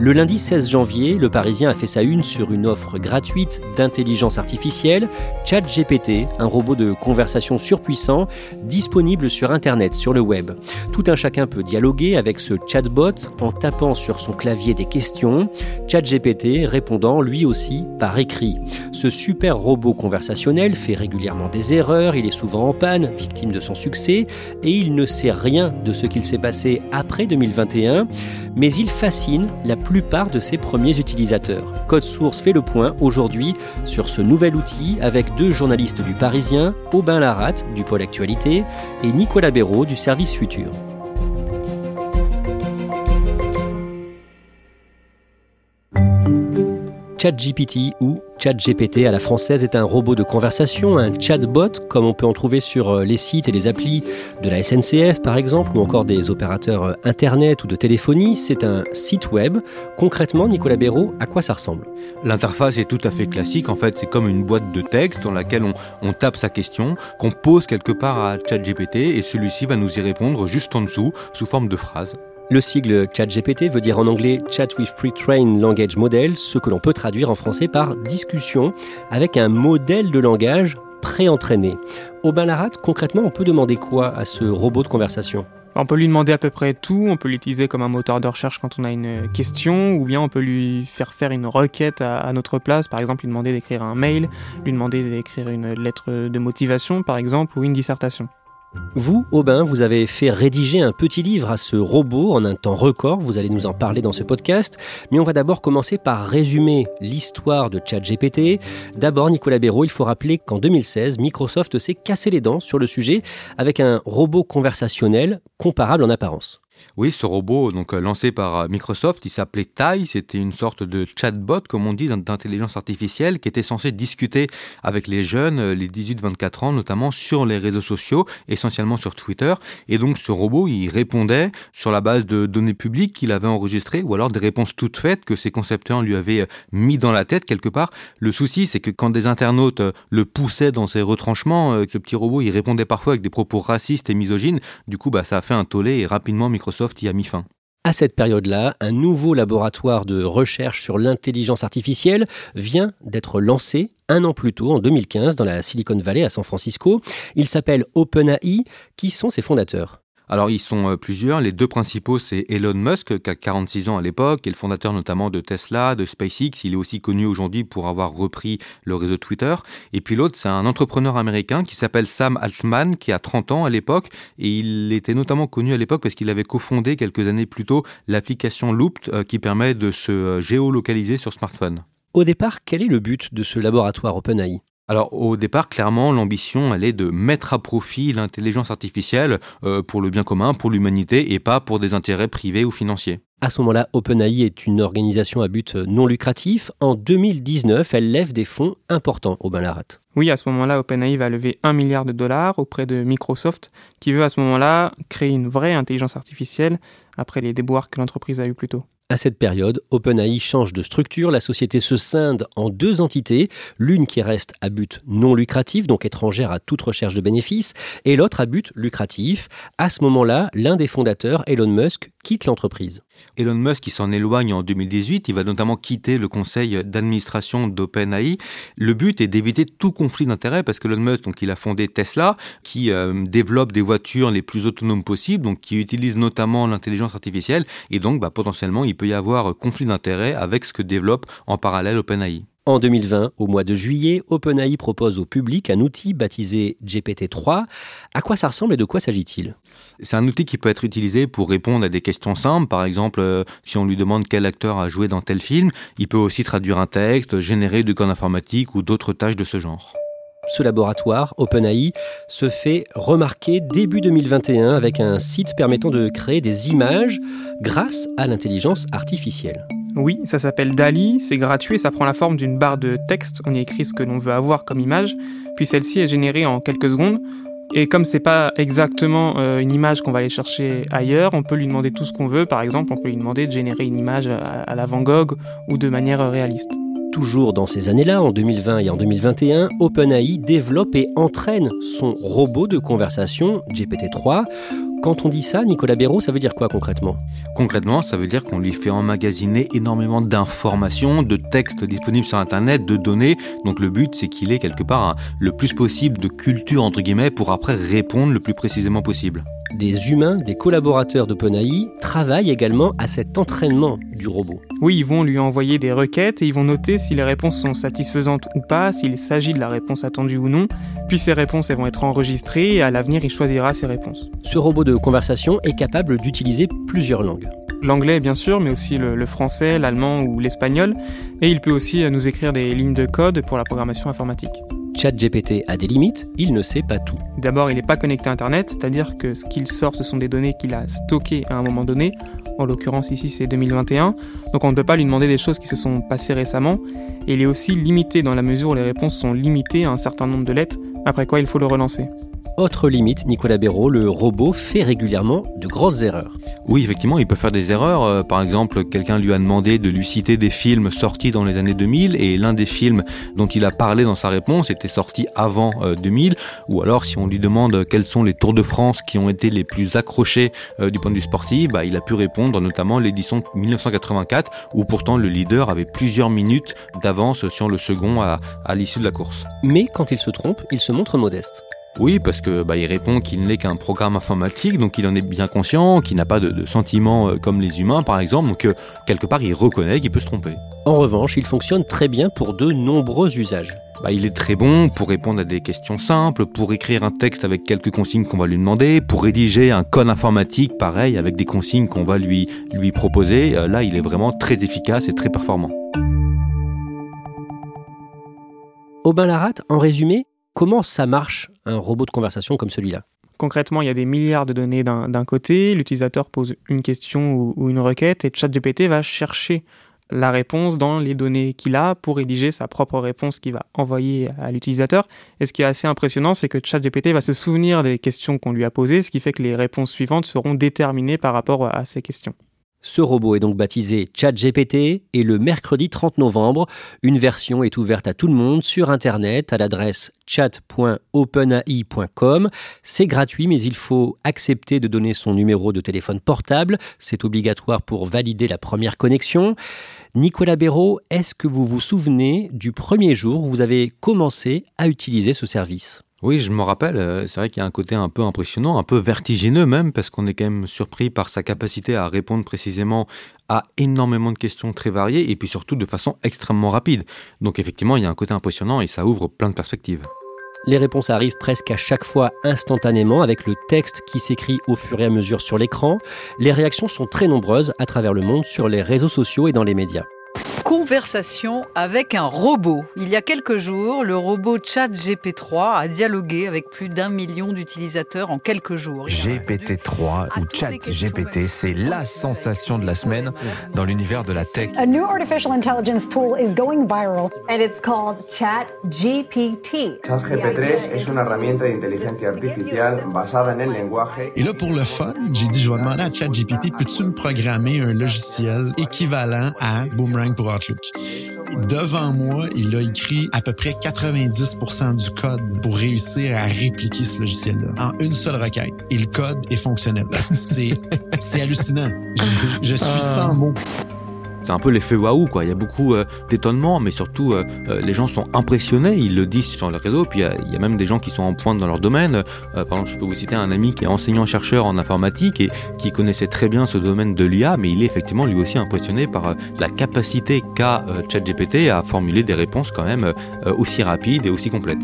Le lundi 16 janvier, le Parisien a fait sa une sur une offre gratuite d'intelligence artificielle, ChatGPT, un robot de conversation surpuissant disponible sur Internet, sur le web. Tout un chacun peut dialoguer avec ce chatbot en tapant sur son clavier des questions, ChatGPT répondant lui aussi par écrit. Ce super robot conversationnel fait régulièrement des erreurs, il est souvent en panne, victime de son succès, et il ne sait rien de ce qu'il s'est passé après 2021, mais il fascine la plupart de ses premiers utilisateurs. Code Source fait le point aujourd'hui sur ce nouvel outil avec deux journalistes du Parisien, Aubin Laratte du pôle Actualité et Nicolas Béraud du service Futur. ChatGPT ou ChatGPT à la française est un robot de conversation, un chatbot comme on peut en trouver sur euh, les sites et les applis de la SNCF par exemple ou encore des opérateurs euh, internet ou de téléphonie. C'est un site web. Concrètement, Nicolas Béraud, à quoi ça ressemble? L'interface est tout à fait classique. En fait, c'est comme une boîte de texte dans laquelle on, on tape sa question, qu'on pose quelque part à ChatGPT et celui-ci va nous y répondre juste en dessous sous forme de phrase. Le sigle ChatGPT veut dire en anglais Chat with Pre-trained Language Model, ce que l'on peut traduire en français par discussion avec un modèle de langage pré-entraîné. Au Ballarat, concrètement, on peut demander quoi à ce robot de conversation? On peut lui demander à peu près tout, on peut l'utiliser comme un moteur de recherche quand on a une question, ou bien on peut lui faire faire une requête à notre place, par exemple lui demander d'écrire un mail, lui demander d'écrire une lettre de motivation par exemple, ou une dissertation. Vous, Aubin, vous avez fait rédiger un petit livre à ce robot en un temps record, vous allez nous en parler dans ce podcast, mais on va d'abord commencer par résumer l'histoire de ChatGPT. D'abord, Nicolas Béraud, il faut rappeler qu'en 2016, Microsoft s'est cassé les dents sur le sujet avec un robot conversationnel comparable en apparence. Oui, ce robot, donc euh, lancé par euh, Microsoft, il s'appelait Tai. C'était une sorte de chatbot, comme on dit, d'intelligence artificielle, qui était censé discuter avec les jeunes, euh, les 18-24 ans, notamment sur les réseaux sociaux, essentiellement sur Twitter. Et donc, ce robot, il répondait sur la base de données publiques qu'il avait enregistrées, ou alors des réponses toutes faites que ses concepteurs lui avaient mis dans la tête quelque part. Le souci, c'est que quand des internautes le poussaient dans ses retranchements, ce petit robot, il répondait parfois avec des propos racistes et misogynes. Du coup, bah, ça a fait un tollé et rapidement Microsoft A. À cette période-là, un nouveau laboratoire de recherche sur l'intelligence artificielle vient d'être lancé un an plus tôt, en 2015, dans la Silicon Valley à San Francisco. Il s'appelle OpenAI. Qui sont ses fondateurs? Alors ils sont euh, plusieurs. Les deux principaux, c'est Elon Musk, qui a 46 ans à l'époque, qui est le fondateur notamment de Tesla, de SpaceX. Il est aussi connu aujourd'hui pour avoir repris le réseau Twitter. Et puis l'autre, c'est un entrepreneur américain qui s'appelle Sam Altman, qui a 30 ans à l'époque. Et il était notamment connu à l'époque parce qu'il avait cofondé quelques années plus tôt l'application Looped, euh, qui permet de se euh, géolocaliser sur smartphone. Au départ, quel est le but de ce laboratoire OpenAI? Alors au départ, clairement, l'ambition, elle est de mettre à profit l'intelligence artificielle euh, pour le bien commun, pour l'humanité, et pas pour des intérêts privés ou financiers. À ce moment-là, OpenAI est une organisation à but non lucratif. En 2019, elle lève des fonds importants au Ballarat. Oui, à ce moment-là, OpenAI va lever un milliard de dollars auprès de Microsoft, qui veut à ce moment-là créer une vraie intelligence artificielle après les déboires que l'entreprise a eu plus tôt. À cette période, OpenAI change de structure, la société se scinde en deux entités, l'une qui reste à but non lucratif, donc étrangère à toute recherche de bénéfices, et l'autre à but lucratif. À ce moment-là, l'un des fondateurs, Elon Musk, quitte l'entreprise. Elon Musk qui s'en éloigne en 2018, il va notamment quitter le conseil d'administration d'OpenAI. Le but est d'éviter tout conflit d'intérêts parce que Elon Musk, donc, il a fondé Tesla, qui euh, développe des voitures les plus autonomes possibles, donc qui utilise notamment l'intelligence artificielle, et donc bah, potentiellement il peut y avoir conflit d'intérêts avec ce que développe en parallèle OpenAI. En 2020, au mois de juillet, OpenAI propose au public un outil baptisé GPT-3. À quoi ça ressemble et de quoi s'agit-il? C'est un outil qui peut être utilisé pour répondre à des questions simples. Par exemple, euh, si on lui demande quel acteur a joué dans tel film, il peut aussi traduire un texte, générer du code informatique ou d'autres tâches de ce genre ce laboratoire, OpenAI, se fait remarquer début 2021 avec un site permettant de créer des images grâce à l'intelligence artificielle. Oui, ça s'appelle DALI, c'est gratuit ça prend la forme d'une barre de texte. On y écrit ce que l'on veut avoir comme image, puis celle-ci est générée en quelques secondes. Et comme c'est pas exactement euh, une image qu'on va aller chercher ailleurs, on peut lui demander tout ce qu'on veut. Par exemple, on peut lui demander de générer une image à la Van Gogh ou de manière réaliste. Toujours dans ces années-là, en 2020 et en 2021, OpenAI développe et entraîne son robot de conversation GPT-3 quand on dit ça, Nicolas Béraud, ça veut dire quoi concrètement? Concrètement, ça veut dire qu'on lui fait emmagasiner énormément d'informations, de textes disponibles sur Internet, de données. Donc le but, c'est qu'il ait quelque part le plus possible de culture, entre guillemets, pour après répondre le plus précisément possible. Des humains, des collaborateurs d'OpenAI travaillent également à cet entraînement du robot. Oui, ils vont lui envoyer des requêtes et ils vont noter si les réponses sont satisfaisantes ou pas, s'il s'agit de la réponse attendue ou non. Puis ces réponses elles vont être enregistrées et à l'avenir il choisira ses réponses. Ce robot de conversation est capable d'utiliser plusieurs langues. L'anglais bien sûr, mais aussi le, français, l'allemand ou l'espagnol. Et il peut aussi euh, nous écrire des lignes de code pour la programmation informatique. ChatGPT a des limites, il ne sait pas tout. D'abord, il n'est pas connecté à Internet, c'est-à-dire que ce qu'il sort, ce sont des données qu'il a stockées à un moment donné. En l'occurrence, ici, c'est 2021. Donc, on ne peut pas lui demander des choses qui se sont passées récemment. Et il est aussi limité dans la mesure où les réponses sont limitées à un certain nombre de lettres, après quoi il faut le relancer. Autre limite, Nicolas Béraud, le robot fait régulièrement de grosses erreurs. Oui, effectivement, il peut faire des erreurs. Euh, par exemple, quelqu'un lui a demandé de lui citer des films sortis dans les années 2000 et l'un des films dont il a parlé dans sa réponse était sorti avant 2000. Euh, Ou alors, si on lui demande quels sont les Tours de France qui ont été les plus accrochés euh, du point de vue sportif, bah, il a pu répondre notamment l'édition 1984 où pourtant le leader avait plusieurs minutes d'avance sur le second à, à l'issue de la course. Mais quand il se trompe, il se montre modeste. Oui, parce que bah, il répond qu'il n'est qu'un programme informatique, donc il en est bien conscient, qu'il n'a pas de, sentiments euh, comme les humains, par exemple, donc euh, quelque part il reconnaît qu'il peut se tromper. En revanche, il fonctionne très bien pour de nombreux usages. Bah, il est très bon pour répondre à des questions simples, pour écrire un texte avec quelques consignes qu'on va lui demander, pour rédiger un code informatique, pareil, avec des consignes qu'on va lui, lui proposer. Euh, là, il est vraiment très efficace et très performant. Aubin Larat, en résumé, Comment ça marche, un robot de conversation comme celui-là? Concrètement, il y a des milliards de données d'un côté, l'utilisateur pose une question ou, une requête et ChatGPT va chercher la réponse dans les données qu'il a pour rédiger sa propre réponse qu'il va envoyer à l'utilisateur. Et ce qui est assez impressionnant, c'est que ChatGPT va se souvenir des questions qu'on lui a posées, ce qui fait que les réponses suivantes seront déterminées par rapport à ces questions. Ce robot est donc baptisé ChatGPT et le mercredi 30 novembre, une version est ouverte à tout le monde sur Internet à l'adresse chat.openai.com. C'est gratuit mais il faut accepter de donner son numéro de téléphone portable. C'est obligatoire pour valider la première connexion. Nicolas Béraud, est-ce que vous vous souvenez du premier jour où vous avez commencé à utiliser ce service? Oui, je me rappelle, euh, c'est vrai qu'il y a un côté un peu impressionnant, un peu vertigineux même, parce qu'on est quand même surpris par sa capacité à répondre précisément à énormément de questions très variées, et puis surtout de façon extrêmement rapide. Donc effectivement, il y a un côté impressionnant et ça ouvre plein de perspectives. Les réponses arrivent presque à chaque fois instantanément avec le texte qui s'écrit au fur et à mesure sur l'écran. Les réactions sont très nombreuses à travers le monde sur les réseaux sociaux et dans les médias conversation avec un robot. Il y a quelques jours, le robot ChatGP3 a dialogué avec plus d'un million d'utilisateurs en quelques jours. GPT3 ou ChatGPT, c'est la sensation de la semaine dans l'univers de la tech. A new artificial intelligence tool is going viral and it's called ChatGPT. ChatGPT es una herramienta de inteligencia artificial basada en el lenguaje. Et là pour le fun, j'ai dit je vais demander à ChatGPT peux-tu me programmer un logiciel équivalent à Boomerang pour devant moi, il a écrit à peu près 90% du code pour réussir à répliquer ce logiciel-là en une seule requête. Et le code est fonctionnel. C'est, hallucinant. Je, je suis Ah. sans mots. C'est un peu l'effet waouh, quoi. Il y a beaucoup euh, d'étonnement, mais surtout, euh, euh, les gens sont impressionnés. Ils le disent sur les réseaux. Puis il y y, a même des gens qui sont en pointe dans leur domaine. Par exemple, je peux vous citer un ami qui est enseignant-chercheur en informatique et qui connaissait très bien ce domaine de l'IA, mais il est effectivement lui aussi impressionné par la capacité qu'a ChatGPT à formuler des réponses quand même aussi rapides et aussi complètes.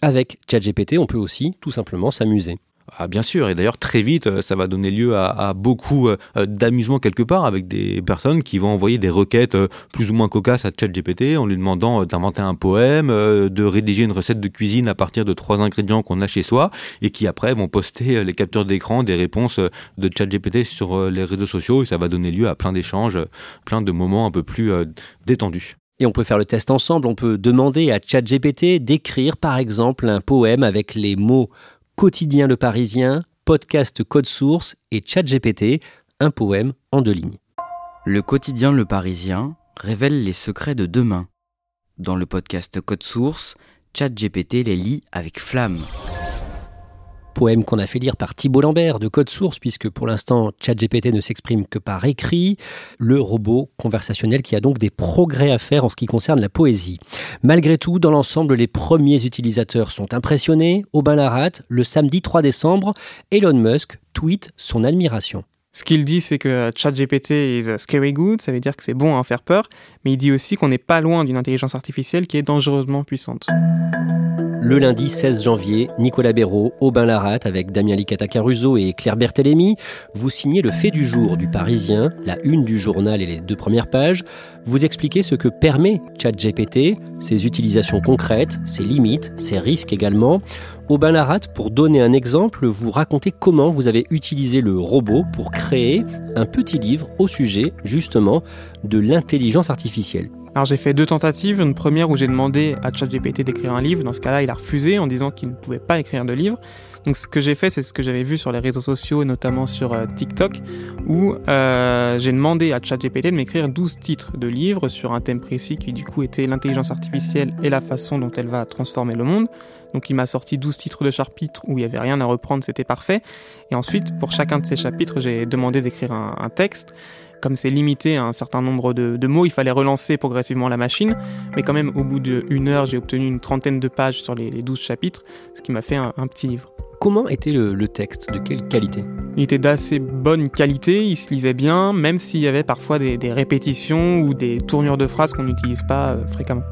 Avec ChatGPT, on peut aussi tout simplement s'amuser. Ah, bien sûr, et d'ailleurs très vite, euh, ça va donner lieu à, à beaucoup euh, euh, d'amusement quelque part avec des personnes qui vont envoyer des requêtes plus ou moins cocasses à ChatGPT en lui demandant d'inventer un poème, de rédiger une recette de cuisine à partir de trois ingrédients qu'on a chez soi, et qui après vont poster les captures d'écran des réponses de ChatGPT sur les réseaux sociaux, et ça va donner lieu à plein d'échanges, plein de moments un peu plus détendus. Et on peut faire le test ensemble, on peut demander à ChatGPT d'écrire par exemple un poème avec les mots quotidien le parisien, podcast code source et ChatGPT, un poème en deux lignes. Le quotidien Le Parisien révèle les secrets de demain. Dans le podcast Code Source, ChatGPT les lit avec flamme. Poème qu'on a fait lire par Thibault Lambert de Code Source, puisque pour l'instant ChatGPT ne s'exprime que par écrit, le robot conversationnel qui a donc des progrès à faire en ce qui concerne la poésie. Malgré tout, dans l'ensemble, les premiers utilisateurs sont impressionnés. Aubin Laratte, le samedi 3 décembre, Elon Musk tweet son admiration. Ce qu'il dit, c'est que ChatGPT is scary good, ça veut dire que c'est bon à en faire peur, mais il dit aussi qu'on n'est pas loin d'une intelligence artificielle qui est dangereusement puissante. Le lundi 16 janvier, Nicolas Béraud, Aubin Laratte, avec Damien Licata Caruso et Claire Berthélémy, vous signez le fait du jour du Parisien, la une du journal et les deux premières pages. Vous expliquez ce que permet ChatGPT, ses utilisations concrètes, ses limites, ses risques également. Aubin Laratte, pour donner un exemple, vous racontez comment vous avez utilisé le robot pour créer un petit livre au sujet, justement, de l'intelligence artificielle. Alors j'ai fait deux tentatives, une première où j'ai demandé à ChatGPT d'écrire un livre, dans ce cas-là il a refusé en disant qu'il ne pouvait pas écrire de livre. Donc ce que j'ai fait c'est ce que j'avais vu sur les réseaux sociaux, notamment sur euh, TikTok, où euh, j'ai demandé à ChatGPT de m'écrire 12 titres de livres sur un thème précis qui du coup était l'intelligence artificielle et la façon dont elle va transformer le monde. Donc il m'a sorti 12 titres de chapitres où il n'y avait rien à reprendre, c'était parfait. Et ensuite, pour chacun de ces chapitres, j'ai demandé d'écrire un, texte comme c'est limité à un certain nombre de, mots, il fallait relancer progressivement la machine. Mais quand même, au bout d'une heure, j'ai obtenu une trentaine de pages sur les, les 12 chapitres, ce qui m'a fait un, petit livre. Comment était le, le texte? De quelle qualité? Il était d'assez bonne qualité, il se lisait bien, même s'il y avait parfois des, des, répétitions ou des tournures de phrases qu'on n'utilise pas euh, fréquemment.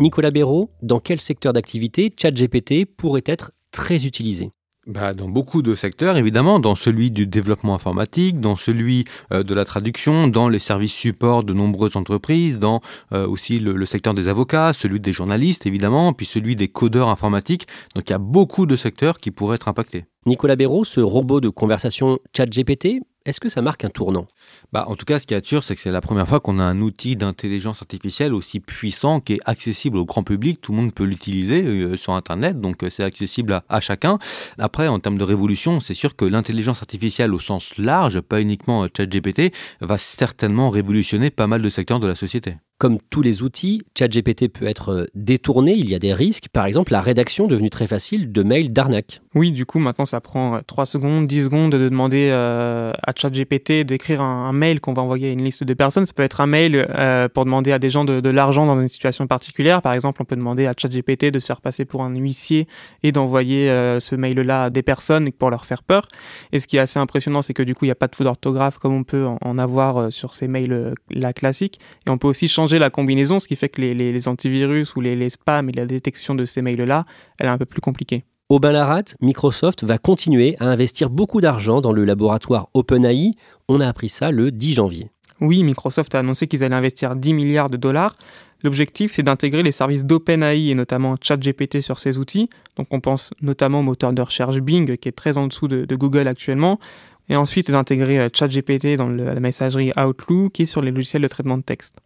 Nicolas Béraud, dans quel secteur d'activité ChatGPT pourrait être très utilisé? Bah, dans beaucoup de secteurs, évidemment, dans celui du développement informatique, dans celui euh, de la traduction, dans les services supports de nombreuses entreprises, dans euh, aussi le, le, secteur des avocats, celui des journalistes, évidemment, puis celui des codeurs informatiques. Donc il y a beaucoup de secteurs qui pourraient être impactés. Nicolas Béraud, ce robot de conversation ChatGPT, est-ce que ça marque un tournant? Bah, En tout cas, ce qui est sûr, c'est que c'est la première fois qu'on a un outil d'intelligence artificielle aussi puissant qui est accessible au grand public. Tout le monde peut l'utiliser euh, sur Internet, donc euh, c'est accessible à, à, chacun. Après, en termes de révolution, c'est sûr que l'intelligence artificielle au sens large, pas uniquement euh, ChatGPT, va certainement révolutionner pas mal de secteurs de la société. Comme tous les outils, ChatGPT peut être détourné, il y a des risques. Par exemple, la rédaction devenue très facile de mails d'arnaque. Oui, du coup, maintenant, ça prend 3 secondes, 10 secondes de demander euh, à ChatGPT d'écrire un, mail qu'on va envoyer à une liste de personnes. Ça peut être un mail euh, pour demander à des gens de, l'argent dans une situation particulière. Par exemple, on peut demander à ChatGPT de se faire passer pour un huissier et d'envoyer euh, ce mail-là à des personnes pour leur faire peur. Et ce qui est assez impressionnant, c'est que du coup, il n'y a pas de faute d'orthographe comme on peut en, en avoir euh, sur ces mails-là classiques. Et on peut aussi changer la combinaison, ce qui fait que les, les, les antivirus ou les, les, spams et la détection de ces mails-là, elle est un peu plus compliquée. Aubin Laratte, Microsoft va continuer à investir beaucoup d'argent dans le laboratoire OpenAI. On a appris ça le 10 janvier. Oui, Microsoft a annoncé qu'ils allaient investir 10 milliards de dollars. L'objectif, c'est d'intégrer les services d'OpenAI et notamment ChatGPT sur ces outils. Donc on pense notamment au moteur de recherche Bing, qui est très en dessous de, de Google actuellement. Et ensuite d'intégrer ChatGPT dans le, la messagerie Outlook qui est sur les logiciels de traitement de texte.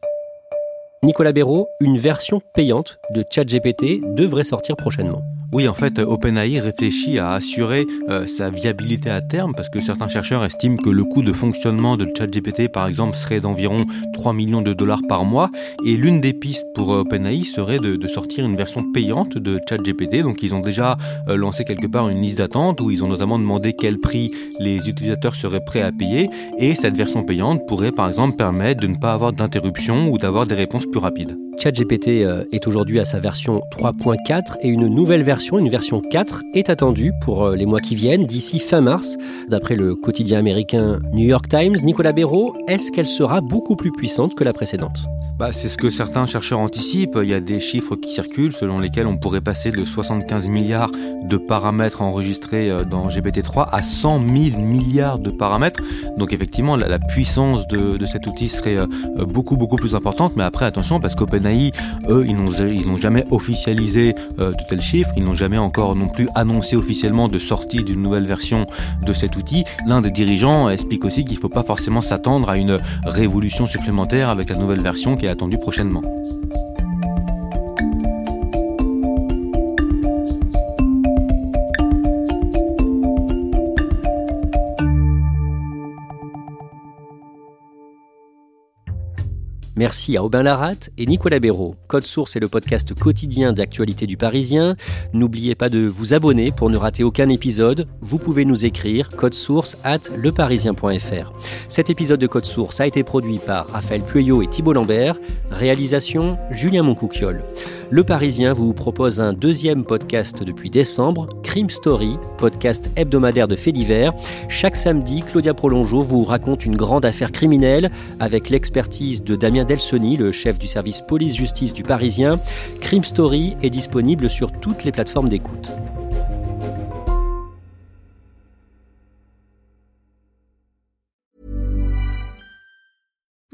Nicolas Béraud, une version payante de ChatGPT devrait sortir prochainement. Oui, en fait, OpenAI réfléchit à assurer euh, sa viabilité à terme parce que certains chercheurs estiment que le coût de fonctionnement de ChatGPT, par exemple, serait d'environ 3 millions de dollars par mois. Et l'une des pistes pour OpenAI serait de, sortir une version payante de ChatGPT. Donc, ils ont déjà euh, lancé quelque part une liste d'attente où ils ont notamment demandé quel prix les utilisateurs seraient prêts à payer. Et cette version payante pourrait, par exemple, permettre de ne pas avoir d'interruption ou d'avoir des réponses plus rapides. ChatGPT euh, est aujourd'hui à sa version 3.4 et une nouvelle version, une version 4, est attendue pour euh, les mois qui viennent, d'ici fin mars. D'après le quotidien américain New York Times, Nicolas Béraud, est-ce qu'elle sera beaucoup plus puissante que la précédente? Bah, C'est ce que certains chercheurs anticipent. Il y a des chiffres qui circulent selon lesquels on pourrait passer de 75 milliards de paramètres enregistrés euh, dans GPT-3 à 100 000 milliards de paramètres. Donc effectivement, la, puissance de, de, cet outil serait beaucoup beaucoup plus importante. Mais après, attention, parce qu'OpenAI eux, ils n'ont jamais officialisé euh, de tels chiffres, ils jamais encore non plus annoncé officiellement de sortie d'une nouvelle version de cet outil. L'un des dirigeants explique aussi qu'il ne faut pas forcément s'attendre à une révolution supplémentaire avec la nouvelle version qui est attendue prochainement. Merci à Aubin Larat et Nicolas Béraud. Code Source est le podcast quotidien d'actualité du Parisien. N'oubliez pas de vous abonner pour ne rater aucun épisode. Vous pouvez nous écrire code source at leparisien.fr. Cet épisode de Code Source a été produit par Raphaël Pueyo et Thibault Lambert. Réalisation Julien Moncouquiole. Le Parisien vous propose un deuxième podcast depuis décembre, Crime Story, podcast hebdomadaire de faits divers. Chaque samedi, Claudia Prolongeau vous raconte une grande affaire criminelle avec l'expertise de Damien Delsoni, le chef du service police-justice du Parisien. Crime Story est disponible sur toutes les plateformes d'écoute.